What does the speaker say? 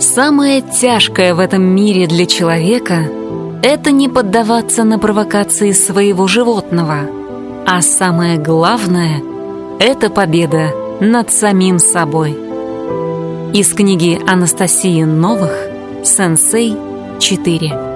Самое тяжкое в этом мире для человека — это не поддаваться на провокации своего животного, а самое главное — это победа над самим собой. Из книги Анастасии Новых «Сенсей 4»